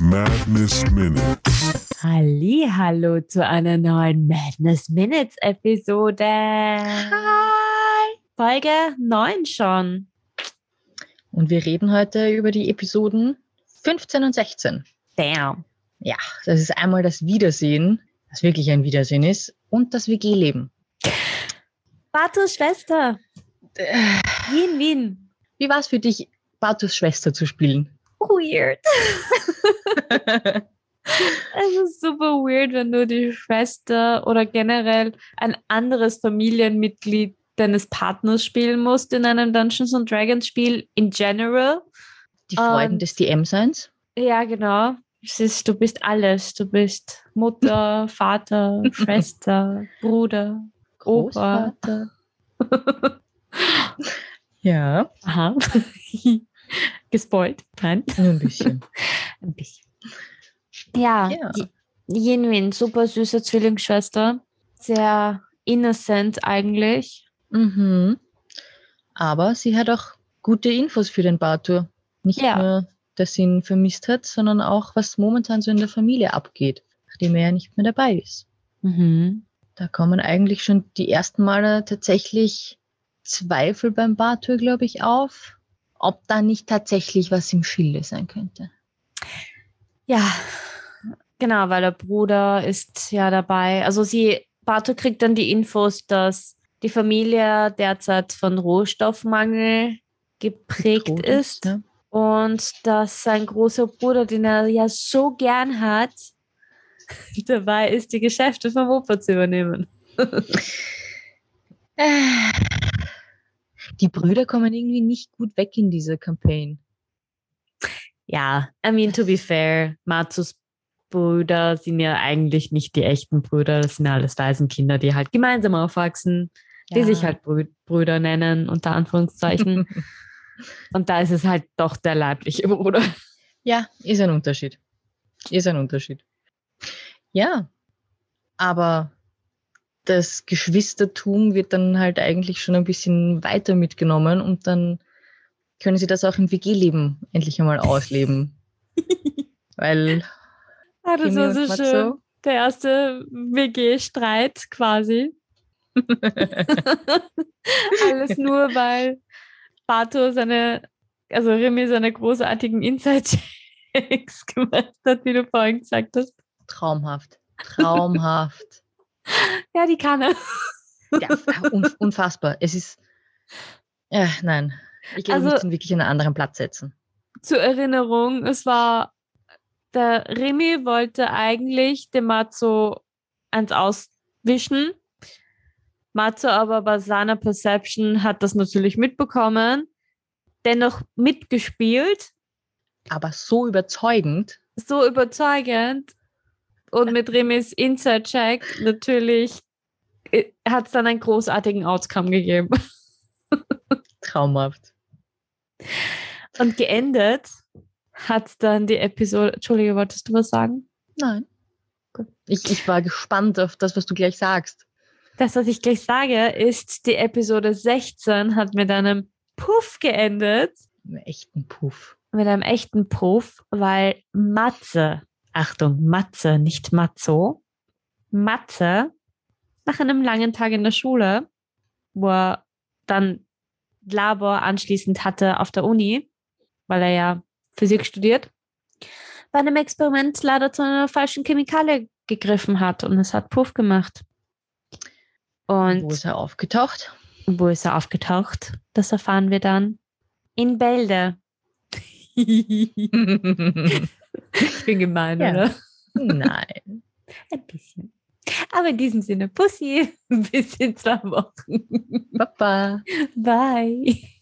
Madness Minutes. Hallo zu einer neuen Madness Minutes Episode. Hi! Folge 9 schon. Und wir reden heute über die Episoden 15 und 16. Damn. Ja, das ist einmal das Wiedersehen, das wirklich ein Wiedersehen ist, und das WG-Leben. Batus Schwester. Äh, Wien, Wien. Wie war es für dich, Batus Schwester zu spielen? Weird. Es ist super weird, wenn du die Schwester oder generell ein anderes Familienmitglied deines Partners spielen musst in einem Dungeons and Dragons Spiel in general. Die Freuden Ähm, des DM-Seins? Ja, genau. Ist, du bist alles. Du bist Mutter, Vater, Schwester, Bruder, Opa. Großvater? Ja, Aha. Gespoilt. Nein. nur ein bisschen. Ein bisschen. Ja, Ja. die Jinwin, super süße Zwillingsschwester. Sehr innocent eigentlich. mhm. Aber sie hat auch gute Infos für den Bartur. Nicht Ja. nur, dass sie ihn vermisst hat, sondern auch, was momentan so in der Familie abgeht, nachdem er ja nicht mehr dabei ist. Mhm. Da kommen eigentlich schon die ersten Male tatsächlich Zweifel beim Bartur, glaube ich, auf, ob da nicht tatsächlich was im Schilde sein könnte. Ja, genau, weil der Bruder ist ja dabei. Also sie, Bato kriegt dann die Infos, dass die Familie derzeit von Rohstoffmangel geprägt Tot ist ja. und dass sein großer Bruder, den er ja so gern hat, dabei ist, die Geschäfte vom Opa zu übernehmen. Die Brüder kommen irgendwie nicht gut weg in dieser Campaign. Ja, I mean, to be fair, Matsus Brüder sind ja eigentlich nicht die echten Brüder, das sind ja alles Waisenkinder, die halt gemeinsam aufwachsen, die sich halt Brü Brüder nennen, unter Anführungszeichen. Und da ist es halt doch der leibliche Bruder. Ja, ist ein Unterschied. Ist ein Unterschied. Ja, aber das Geschwistertum wird dann halt eigentlich schon ein bisschen weiter mitgenommen und dann können sie das auch im WG-Leben endlich einmal ausleben. Weil Ah, das war so schön. Der erste WG-Streit quasi. Alles nur, weil Bato seine, also Remy seine großartigen Inside-Checks gemacht hat, wie du vorhin gesagt hast. traumhaft. Traumhaft. Ja, die kann er. ja, un unfassbar. Es ist. Äh, nein. Ich glaube, wir Also- müssen wirklich an einen anderen Platz setzen. Zur Erinnerung, es war, der Remy wollte eigentlich dem Matzo eins auswischen. Matzo aber bei seiner Perception hat das natürlich mitbekommen, dennoch mitgespielt, Aber so überzeugend. so überzeugend und mit Remys Inside-Check natürlich hat es dann einen großartigen Outcome gegeben. Traumhaft. Und geendet hat dann die Episode. Entschuldige, wolltest du was sagen? Nein. Gut. Ich, ich war gespannt auf das, was du gleich sagst. Das, was ich gleich sage, ist, die Episode 16 hat mit einem Puff geendet. Einen echten Puff. Mit einem echten Puff, weil Matze, Achtung, Matze, nicht Matzo, Matze, nach einem langen Tag in der Schule, wo er dann Labor anschließend hatte auf der Uni, weil er ja Physik studiert, bei einem Experiment leider zu einer falschen Chemikalie gegriffen hat und es hat Puff gemacht. Und Wo ist er aufgetaucht? wo ist er aufgetaucht? Das erfahren wir dann in Bälde. ich bin gemein, Ja. oder? Nein. Ein bisschen. Aber in diesem Sinne, Pussy, bis in zwei Wochen. Papa. Bye.